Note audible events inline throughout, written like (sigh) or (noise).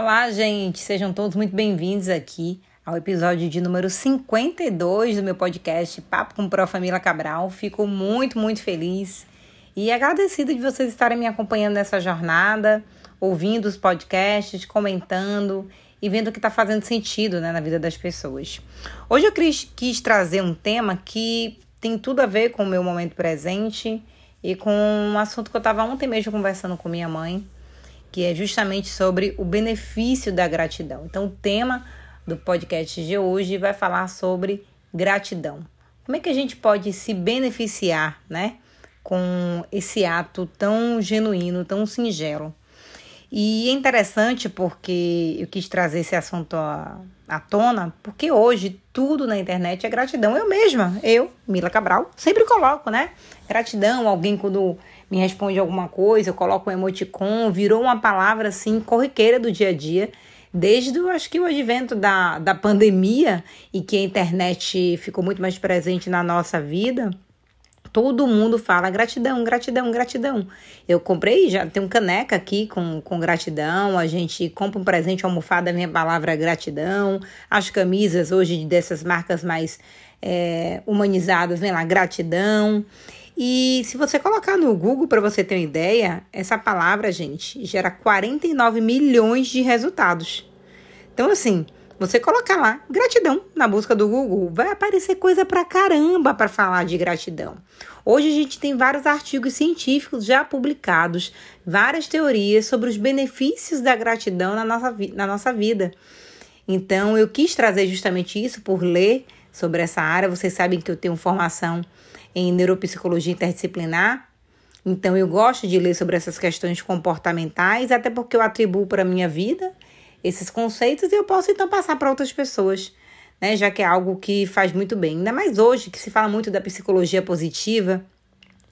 Olá, gente, sejam todos muito bem-vindos aqui ao episódio de número 52 do meu podcast Papo com Pro Família Cabral. Fico muito, muito feliz e agradecida de vocês estarem me acompanhando nessa jornada, ouvindo os podcasts, comentando e vendo o que está fazendo sentido né, na vida das pessoas. Hoje eu quis, trazer um tema que tem tudo a ver com o meu momento presente e com um assunto que eu estava ontem mesmo conversando com minha mãe, que é justamente sobre o benefício da gratidão. Então, o tema do podcast de hoje vai falar sobre gratidão. Como é que a gente pode se beneficiar, né, com esse ato tão genuíno, tão singelo? E é interessante porque eu quis trazer esse assunto à, à tona, porque hoje tudo na internet é gratidão. Eu mesma, eu, Mila Cabral, sempre coloco, né? Gratidão, alguém quando me responde alguma coisa, eu coloco um emoticon, virou uma palavra assim corriqueira do dia a dia. Desde, acho que o advento da, da pandemia e que a internet ficou muito mais presente na nossa vida, Todo mundo fala gratidão, gratidão, gratidão. Eu comprei, já tem um caneca aqui com, com gratidão. A gente compra um presente, almofada, minha palavra gratidão. As camisas hoje dessas marcas mais é, humanizadas, vem lá, gratidão. E se você colocar no Google para você ter uma ideia, essa palavra, gente, gera 49 milhões de resultados. Então, assim, você colocar lá gratidão na busca do Google, vai aparecer coisa pra caramba para falar de gratidão. Hoje a gente tem vários artigos científicos já publicados, várias teorias sobre os benefícios da gratidão na nossa, na nossa vida. Então eu quis trazer justamente isso por ler sobre essa área. Vocês sabem que eu tenho formação em neuropsicologia interdisciplinar. Então eu gosto de ler sobre essas questões comportamentais, até porque eu atribuo para a minha vida esses conceitos e eu posso então passar para outras pessoas, né? Já que é algo que faz muito bem. Ainda mais hoje que se fala muito da psicologia positiva,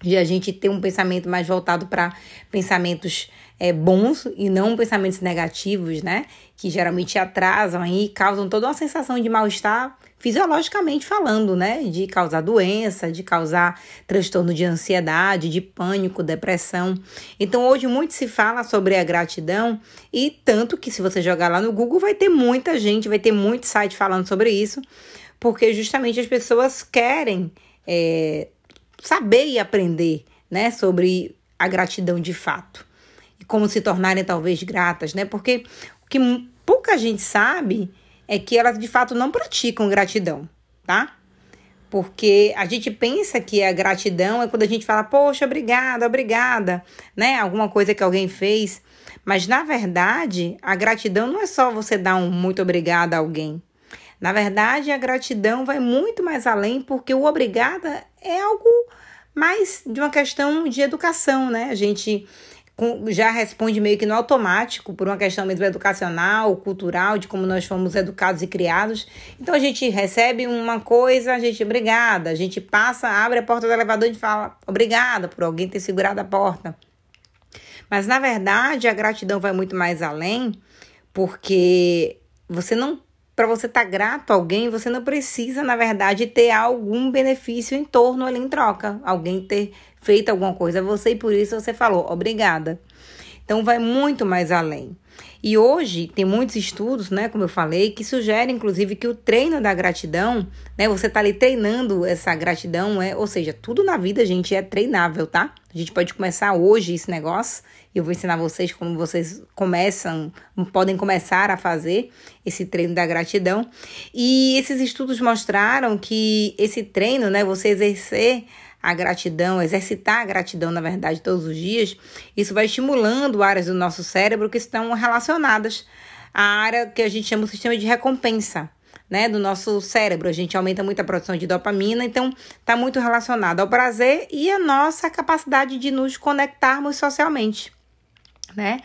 de a gente ter um pensamento mais voltado para pensamentos é, bons e não pensamentos negativos, né? Que geralmente atrasam e causam toda uma sensação de mal-estar fisiologicamente falando, né? De causar doença, de causar transtorno de ansiedade, de pânico, depressão. Então, hoje muito se fala sobre a gratidão e tanto que se você jogar lá no Google vai ter muita gente, vai ter muito site falando sobre isso, porque justamente as pessoas querem é, saber e aprender, né? Sobre a gratidão de fato e como se tornarem talvez gratas, né? Porque o que pouca gente sabe é que elas de fato não praticam gratidão, tá? Porque a gente pensa que a gratidão é quando a gente fala, poxa, obrigada, obrigada, né? Alguma coisa que alguém fez. Mas na verdade, a gratidão não é só você dar um muito obrigada a alguém. Na verdade, a gratidão vai muito mais além, porque o obrigada é algo mais de uma questão de educação, né? A gente já responde meio que no automático, por uma questão mesmo educacional, cultural, de como nós fomos educados e criados. Então a gente recebe uma coisa, a gente obrigada, a gente passa, abre a porta do elevador e fala obrigada por alguém ter segurado a porta. Mas na verdade a gratidão vai muito mais além, porque você não para você estar tá grato a alguém, você não precisa, na verdade, ter algum benefício em torno ali em troca. Alguém ter feito alguma coisa a você e por isso você falou obrigada. Então vai muito mais além. E hoje tem muitos estudos, né, como eu falei, que sugerem inclusive que o treino da gratidão, né, você tá ali treinando essa gratidão, é, ou seja, tudo na vida, gente, é treinável, tá? A gente pode começar hoje esse negócio, eu vou ensinar vocês como vocês começam, podem começar a fazer esse treino da gratidão. E esses estudos mostraram que esse treino, né, você exercer a gratidão, exercitar a gratidão, na verdade, todos os dias, isso vai estimulando áreas do nosso cérebro que estão relacionadas à área que a gente chama o sistema de recompensa. Né, do nosso cérebro, a gente aumenta muito a produção de dopamina, então está muito relacionado ao prazer e a nossa capacidade de nos conectarmos socialmente, né?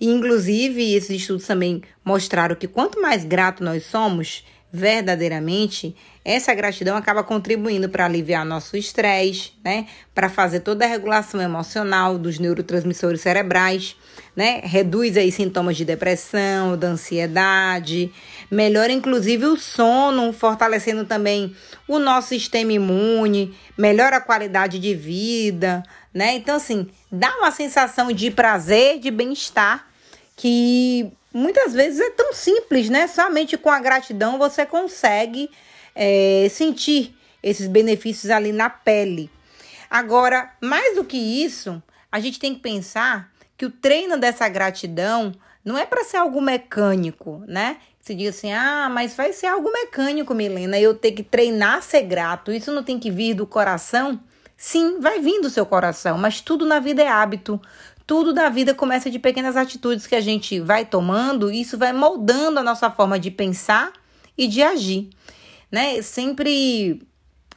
E, inclusive, esses estudos também mostraram que quanto mais grato nós somos, verdadeiramente, essa gratidão acaba contribuindo para aliviar nosso estresse, né? Para fazer toda a regulação emocional dos neurotransmissores cerebrais, né? Reduz aí sintomas de depressão, da ansiedade, melhora inclusive o sono, fortalecendo também o nosso sistema imune, melhora a qualidade de vida, né? Então assim, dá uma sensação de prazer, de bem-estar que muitas vezes é tão simples, né? Somente com a gratidão você consegue é, sentir esses benefícios ali na pele. Agora, mais do que isso, a gente tem que pensar que o treino dessa gratidão não é para ser algo mecânico, né? Você diz assim, ah, mas vai ser algo mecânico, Milena, eu ter que treinar a ser grato. Isso não tem que vir do coração? Sim, vai vir do seu coração, mas tudo na vida é hábito. Tudo na vida começa de pequenas atitudes que a gente vai tomando, e isso vai moldando a nossa forma de pensar e de agir, né? Sempre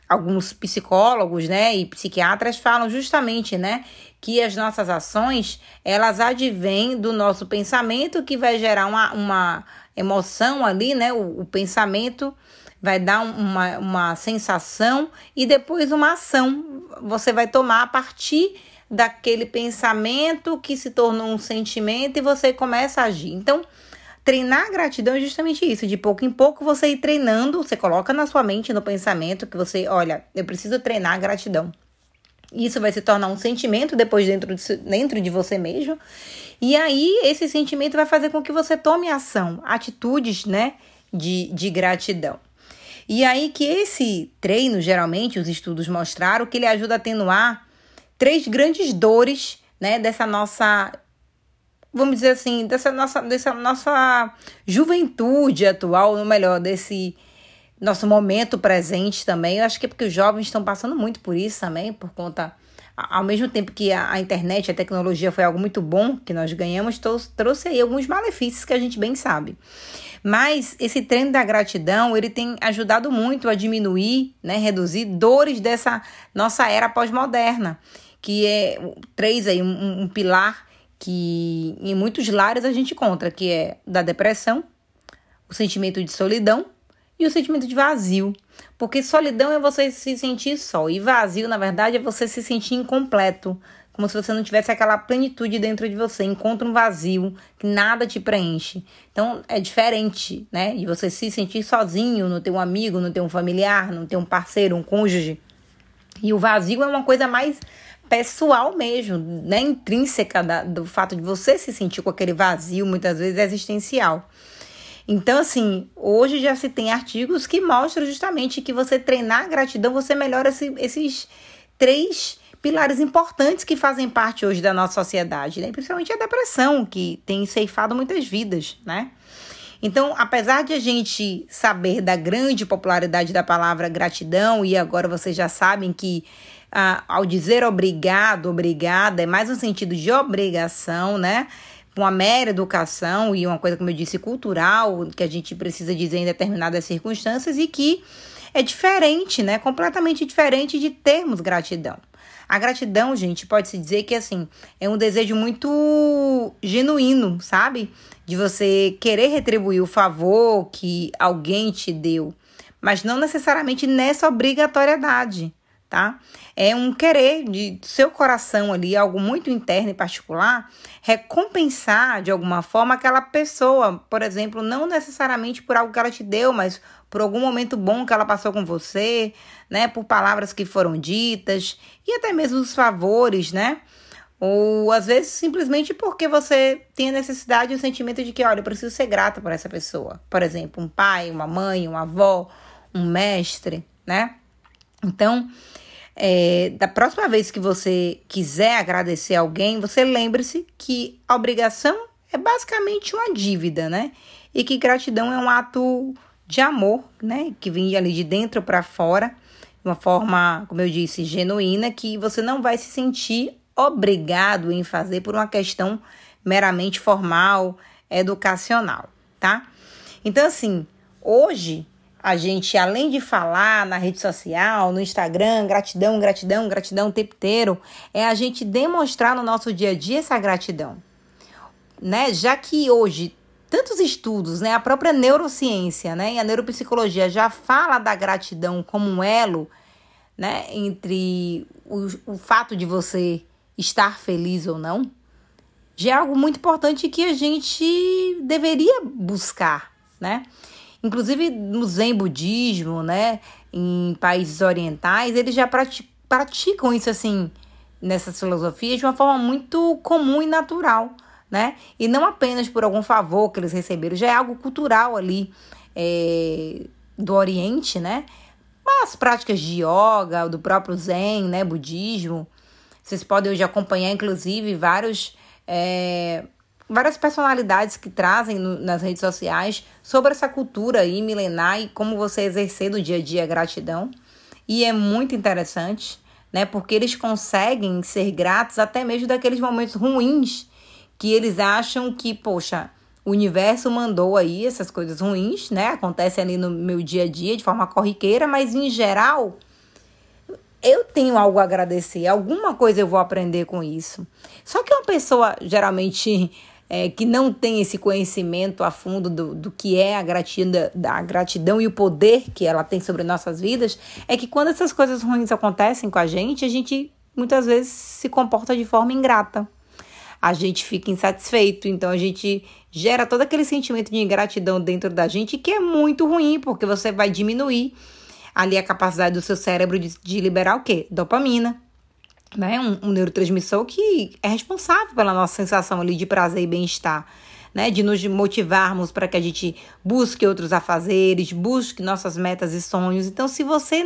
alguns psicólogos, né, e psiquiatras falam justamente, né, que as nossas ações, elas advêm do nosso pensamento que vai gerar uma, uma emoção ali, né, o, o pensamento vai dar uma, uma sensação e depois uma ação você vai tomar a partir daquele pensamento que se tornou um sentimento e você começa a agir. Então, treinar gratidão é justamente isso, de pouco em pouco você ir treinando, você coloca na sua mente, no pensamento que você, olha, eu preciso treinar gratidão. Isso vai se tornar um sentimento depois dentro de, dentro de você mesmo. E aí, esse sentimento vai fazer com que você tome ação, atitudes, né, de, de gratidão. E aí que esse treino, geralmente, os estudos mostraram que ele ajuda a atenuar três grandes dores, né, dessa nossa vamos dizer assim, dessa nossa dessa nossa juventude atual, ou melhor, desse nosso momento presente também. Eu acho que é porque os jovens estão passando muito por isso também, por conta ao mesmo tempo que a, internet, a tecnologia foi algo muito bom que nós ganhamos, trouxe, trouxe aí alguns malefícios que a gente bem sabe. Mas esse treino da gratidão, ele tem ajudado muito a diminuir, né, reduzir dores dessa nossa era pós-moderna, que é três aí um, um pilar que em muitos lares a gente encontra, que é da depressão, o sentimento de solidão e o sentimento de vazio. Porque solidão é você se sentir só, e vazio, na verdade, é você se sentir incompleto, como se você não tivesse aquela plenitude dentro de você, encontra um vazio que nada te preenche. Então é diferente, né? De você se sentir sozinho, não ter um amigo, não ter um familiar, não ter um parceiro, um cônjuge. E o vazio é uma coisa mais pessoal mesmo, né? Intrínseca da, do fato de você se sentir com aquele vazio, muitas vezes existencial. Então, assim, hoje já se tem artigos que mostram justamente que você treinar a gratidão, você melhora esse, esses três pilares importantes que fazem parte hoje da nossa sociedade, né? principalmente a depressão, que tem ceifado muitas vidas, né? Então, apesar de a gente saber da grande popularidade da palavra gratidão, e agora vocês já sabem que ah, ao dizer obrigado, obrigada, é mais um sentido de obrigação, né? Uma mera educação e uma coisa, como eu disse, cultural, que a gente precisa dizer em determinadas circunstâncias e que é diferente, né? Completamente diferente de termos gratidão. A gratidão, gente, pode-se dizer que, assim, é um desejo muito genuíno, sabe? De você querer retribuir o favor que alguém te deu, mas não necessariamente nessa obrigatoriedade, tá? É um querer de seu coração ali, algo muito interno e particular, recompensar de alguma forma aquela pessoa, por exemplo, não necessariamente por algo que ela te deu, mas por algum momento bom que ela passou com você, né? Por palavras que foram ditas e até mesmo os favores, né? Ou às vezes simplesmente porque você tem a necessidade e o sentimento de que, olha, eu preciso ser grata por essa pessoa. Por exemplo, um pai, uma mãe, uma avó, um mestre, né? Então, é, da próxima vez que você quiser agradecer alguém, você lembre-se que a obrigação é basicamente uma dívida, né? E que gratidão é um ato de amor, né? Que vem ali de dentro para fora, de uma forma, como eu disse, genuína, que você não vai se sentir obrigado em fazer por uma questão meramente formal, educacional, tá? Então, assim, hoje a gente, além de falar na rede social, no Instagram, gratidão, gratidão, gratidão o tempo inteiro, é a gente demonstrar no nosso dia a dia essa gratidão. Né? Já que hoje tantos estudos, né, a própria neurociência, né, e a neuropsicologia já fala da gratidão como um elo, né, entre o, o fato de você estar feliz ou não, já é algo muito importante que a gente deveria buscar, né? Inclusive no Zen budismo, né, em países orientais, eles já praticam isso assim, nessas filosofias de uma forma muito comum e natural né? E não apenas por algum favor que eles receberam, já é algo cultural ali é, do Oriente, né? As práticas de yoga, do próprio Zen, né? Budismo. Vocês podem hoje acompanhar, inclusive, vários. É, várias personalidades que trazem no, nas redes sociais sobre essa cultura aí milenar e como você exercer no dia a dia a gratidão. E é muito interessante, né? Porque eles conseguem ser gratos até mesmo daqueles momentos ruins que eles acham que, poxa, o universo mandou aí essas coisas ruins, né? Acontece ali no meu dia a dia de forma corriqueira, mas em geral eu tenho algo a agradecer, alguma coisa eu vou aprender com isso. Só que uma pessoa geralmente é, que não tem esse conhecimento a fundo do, do que é a gratidão, da gratidão e o poder que ela tem sobre nossas vidas, é que quando essas coisas ruins acontecem com a gente, a gente muitas vezes se comporta de forma ingrata. A gente fica insatisfeito, então a gente gera todo aquele sentimento de ingratidão dentro da gente que é muito ruim, porque você vai diminuir ali a capacidade do seu cérebro de, de liberar o quê? Dopamina né? Um, um neurotransmissor que é responsável pela nossa sensação ali de prazer e bem-estar. Né, de nos motivarmos para que a gente busque outros afazeres, busque nossas metas e sonhos. Então, se você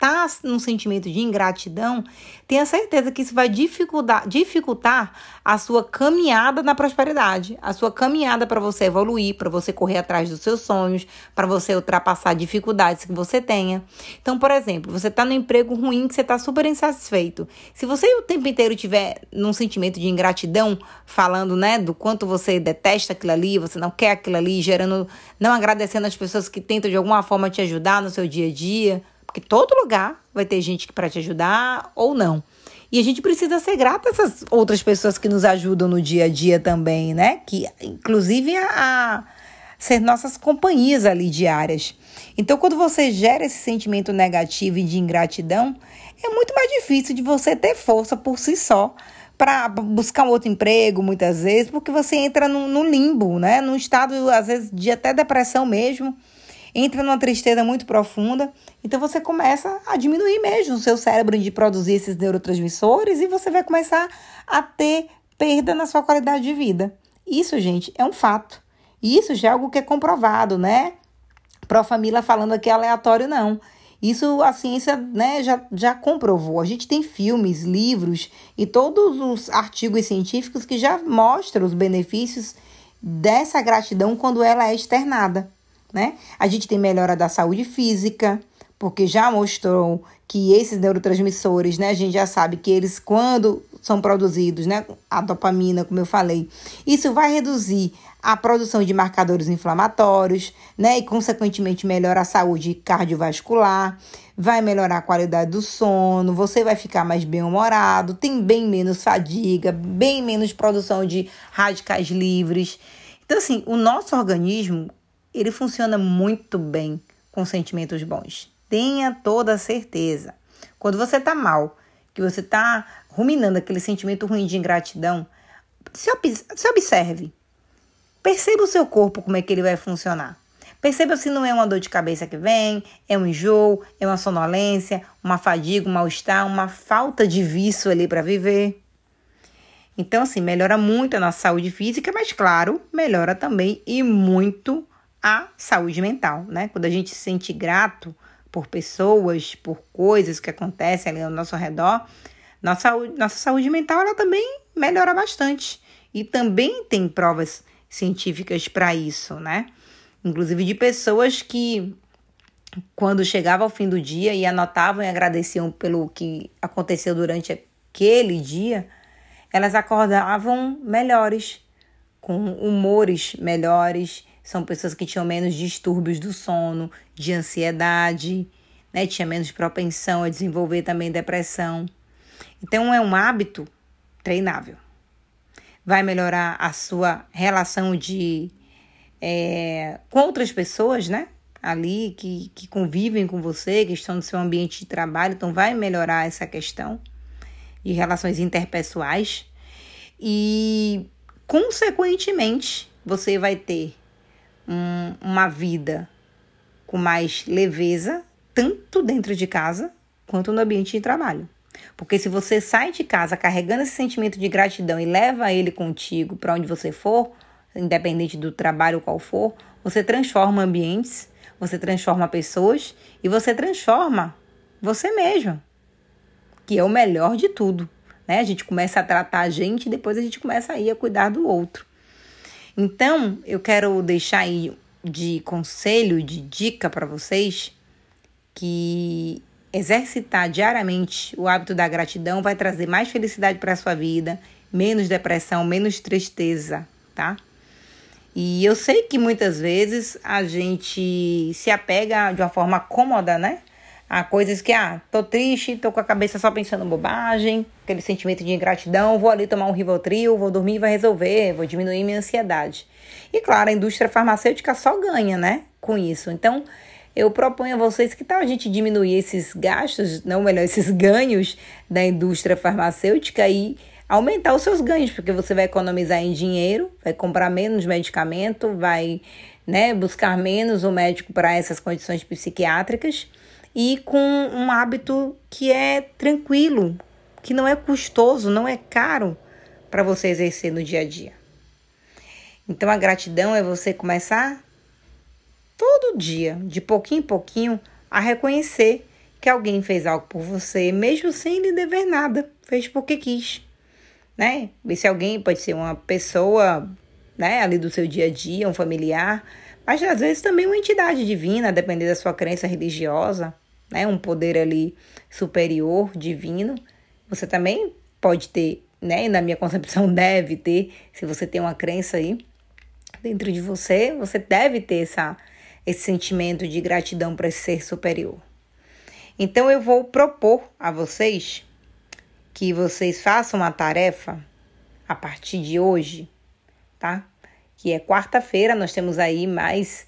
está num sentimento de ingratidão, tenha certeza que isso vai dificultar, dificultar a sua caminhada na prosperidade, a sua caminhada para você evoluir, para você correr atrás dos seus sonhos, para você ultrapassar dificuldades que você tenha. Então, por exemplo, você está no emprego ruim que você está super insatisfeito. Se você o tempo inteiro tiver num sentimento de ingratidão, falando, né, do quanto você detesta aquilo ali, você não quer aquilo ali, gerando, não agradecendo as pessoas que tentam de alguma forma te ajudar no seu dia a dia, porque todo lugar vai ter gente para te ajudar ou não. E a gente precisa ser grato a essas outras pessoas que nos ajudam no dia a dia também, né? Que inclusive a, a ser nossas companhias ali diárias. Então, quando você gera esse sentimento negativo e de ingratidão, é muito mais difícil de você ter força por si só para buscar um outro emprego, muitas vezes, porque você entra no limbo, né? Num estado, às vezes, de até depressão mesmo entra numa tristeza muito profunda. Então você começa a diminuir mesmo o seu cérebro de produzir esses neurotransmissores e você vai começar a ter perda na sua qualidade de vida. Isso, gente, é um fato. Isso já é algo que é comprovado, né? Pro família falando aqui aleatório, não. Isso a ciência né, já, já comprovou. A gente tem filmes, livros e todos os artigos científicos que já mostram os benefícios dessa gratidão quando ela é externada né? A gente tem melhora da saúde física, porque já mostrou que esses neurotransmissores, né, a gente já sabe que eles quando são produzidos, né, a dopamina, como eu falei, isso vai reduzir a produção de marcadores inflamatórios, né, e consequentemente melhora a saúde cardiovascular, vai melhorar a qualidade do sono, você vai ficar mais bem-humorado, tem bem menos fadiga, bem menos produção de radicais livres. Então assim, o nosso organismo ele funciona muito bem com sentimentos bons. Tenha toda a certeza. Quando você está mal, que você está ruminando aquele sentimento ruim de ingratidão, se, se observe. Perceba o seu corpo como é que ele vai funcionar. Perceba se não é uma dor de cabeça que vem, é um enjoo, é uma sonolência, uma fadiga, um mal-estar, uma falta de vício ali para viver. Então, assim, melhora muito a nossa saúde física, mas, claro, melhora também e muito a saúde mental, né? Quando a gente se sente grato por pessoas, por coisas que acontecem ali ao nosso redor, nossa saúde, nossa saúde mental ela também melhora bastante. E também tem provas científicas para isso, né? Inclusive de pessoas que, quando chegava ao fim do dia e anotavam e agradeciam pelo que aconteceu durante aquele dia, elas acordavam melhores, com humores melhores são pessoas que tinham menos distúrbios do sono, de ansiedade, né? Tinha menos propensão a desenvolver também depressão. Então é um hábito treinável. Vai melhorar a sua relação de é, com outras pessoas, né? Ali que, que convivem com você, que estão no seu ambiente de trabalho, então vai melhorar essa questão de relações interpessoais e, consequentemente, você vai ter um, uma vida com mais leveza, tanto dentro de casa quanto no ambiente de trabalho. Porque se você sai de casa carregando esse sentimento de gratidão e leva ele contigo para onde você for, independente do trabalho qual for, você transforma ambientes, você transforma pessoas e você transforma você mesmo, que é o melhor de tudo. Né? A gente começa a tratar a gente e depois a gente começa a ir a cuidar do outro. Então, eu quero deixar aí de conselho, de dica para vocês que exercitar diariamente o hábito da gratidão vai trazer mais felicidade para a sua vida, menos depressão, menos tristeza, tá? E eu sei que muitas vezes a gente se apega de uma forma cômoda, né? A coisas que, ah, tô triste, tô com a cabeça só pensando em bobagem, aquele sentimento de ingratidão, vou ali tomar um Rivotril, vou dormir e vai resolver, vou diminuir minha ansiedade. E claro, a indústria farmacêutica só ganha, né, com isso. Então, eu proponho a vocês que tal a gente diminuir esses gastos, não melhor, (laughs) esses ganhos da indústria farmacêutica e aumentar os seus ganhos, porque você vai economizar em dinheiro, vai comprar menos medicamento, vai né, buscar menos o médico para essas condições psiquiátricas e com um hábito que é tranquilo, que não é custoso, não é caro para você exercer no dia a dia. Então a gratidão é você começar todo dia, de pouquinho em pouquinho, a reconhecer que alguém fez algo por você, mesmo sem lhe dever nada, fez porque quis né? Esse alguém pode ser uma pessoa, né, ali do seu dia a dia, um familiar, mas às vezes também uma entidade divina, dependendo da sua crença religiosa, né, um poder ali superior, divino. Você também pode ter, né, e na minha concepção (laughs) deve ter, se você tem uma crença aí dentro de você, você deve ter essa esse sentimento de gratidão para esse ser superior. Então eu vou propor a vocês que vocês façam uma tarefa a partir de hoje, tá? Que é quarta-feira, nós temos aí mais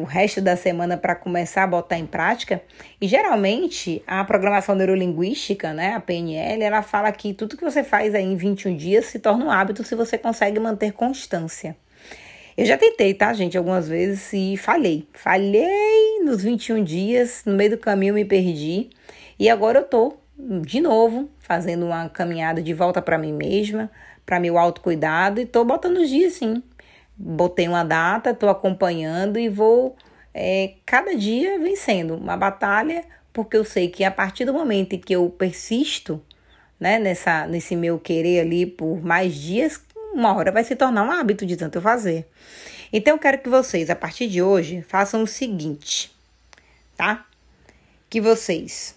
o resto da semana para começar a botar em prática. E geralmente a programação neurolinguística, né, a PNL, ela fala que tudo que você faz aí em 21 dias se torna um hábito se você consegue manter constância. Eu já tentei, tá, gente, algumas vezes e falhei. Falhei nos 21 dias, no meio do caminho me perdi. E agora eu tô de novo, fazendo uma caminhada de volta para mim mesma, para meu autocuidado e tô botando os dias sim. Botei uma data, tô acompanhando e vou é, cada dia vencendo uma batalha, porque eu sei que a partir do momento em que eu persisto, né, nessa, nesse meu querer ali por mais dias, uma hora vai se tornar um hábito de tanto eu fazer. Então eu quero que vocês, a partir de hoje, façam o seguinte, tá? Que vocês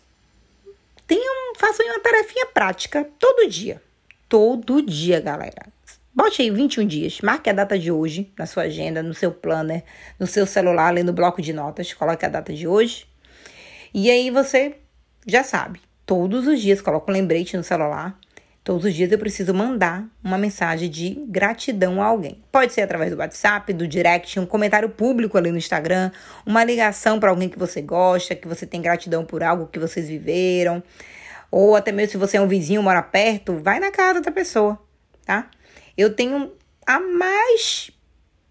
tenham, façam uma tarefinha prática todo dia. Todo dia, galera. Bote aí 21 dias, marque a data de hoje na sua agenda, no seu planner, no seu celular, ali no bloco de notas, coloque a data de hoje. E aí você já sabe, todos os dias coloca um lembrete no celular Todos os dias eu preciso mandar uma mensagem de gratidão a alguém. Pode ser através do WhatsApp, do direct, um comentário público ali no Instagram, uma ligação para alguém que você gosta, que você tem gratidão por algo que vocês viveram, ou até mesmo se você é um vizinho, mora perto, vai na casa da pessoa, tá? Eu tenho a mais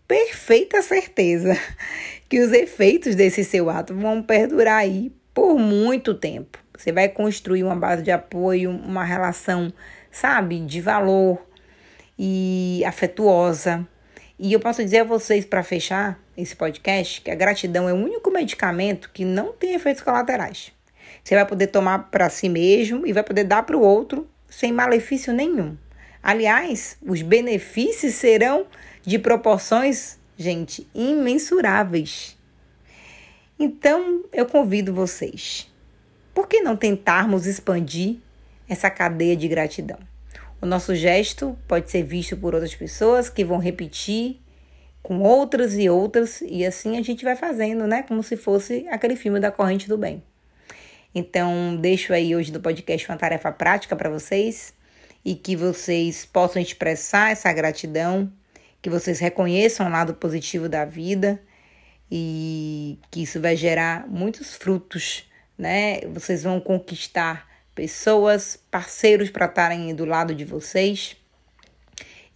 perfeita certeza (laughs) que os efeitos desse seu ato vão perdurar aí por muito tempo. Você vai construir uma base de apoio, uma relação sabe, de valor e afetuosa. E eu posso dizer a vocês, para fechar esse podcast, que a gratidão é o único medicamento que não tem efeitos colaterais. Você vai poder tomar para si mesmo e vai poder dar para o outro sem malefício nenhum. Aliás, os benefícios serão de proporções, gente, imensuráveis. Então, eu convido vocês. Por que não tentarmos expandir essa cadeia de gratidão. O nosso gesto pode ser visto por outras pessoas que vão repetir com outras e outras, e assim a gente vai fazendo, né? Como se fosse aquele filme da corrente do bem. Então, deixo aí hoje no podcast uma tarefa prática para vocês e que vocês possam expressar essa gratidão, que vocês reconheçam o lado positivo da vida e que isso vai gerar muitos frutos, né? Vocês vão conquistar pessoas, parceiros para estarem do lado de vocês.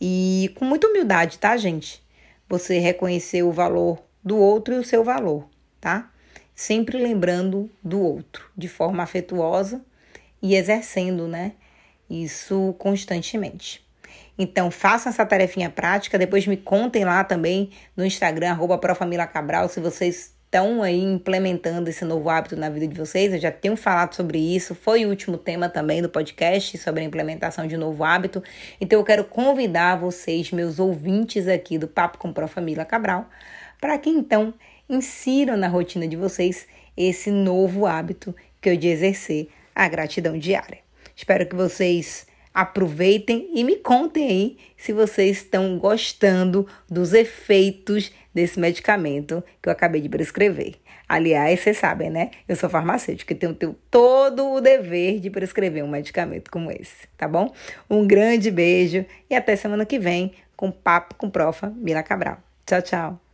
E com muita humildade, tá, gente? Você reconhecer o valor do outro e o seu valor, tá? Sempre lembrando do outro, de forma afetuosa e exercendo, né? Isso constantemente. Então, façam essa tarefinha prática, depois me contem lá também no Instagram, arroba Cabral, se vocês estão aí implementando esse novo hábito na vida de vocês. Eu já tenho falado sobre isso, foi o último tema também do podcast sobre a implementação de um novo hábito. Então eu quero convidar vocês, meus ouvintes aqui do Papo com Pro Família Cabral, para que então insiram na rotina de vocês esse novo hábito que eu de exercer a gratidão diária. Espero que vocês aproveitem e me contem aí se vocês estão gostando dos efeitos desse medicamento que eu acabei de prescrever. Aliás, vocês sabem, né? Eu sou farmacêutica e tenho, tenho todo o dever de prescrever um medicamento como esse, tá bom? Um grande beijo e até semana que vem com Papo com Profa Mila Cabral. Tchau, tchau.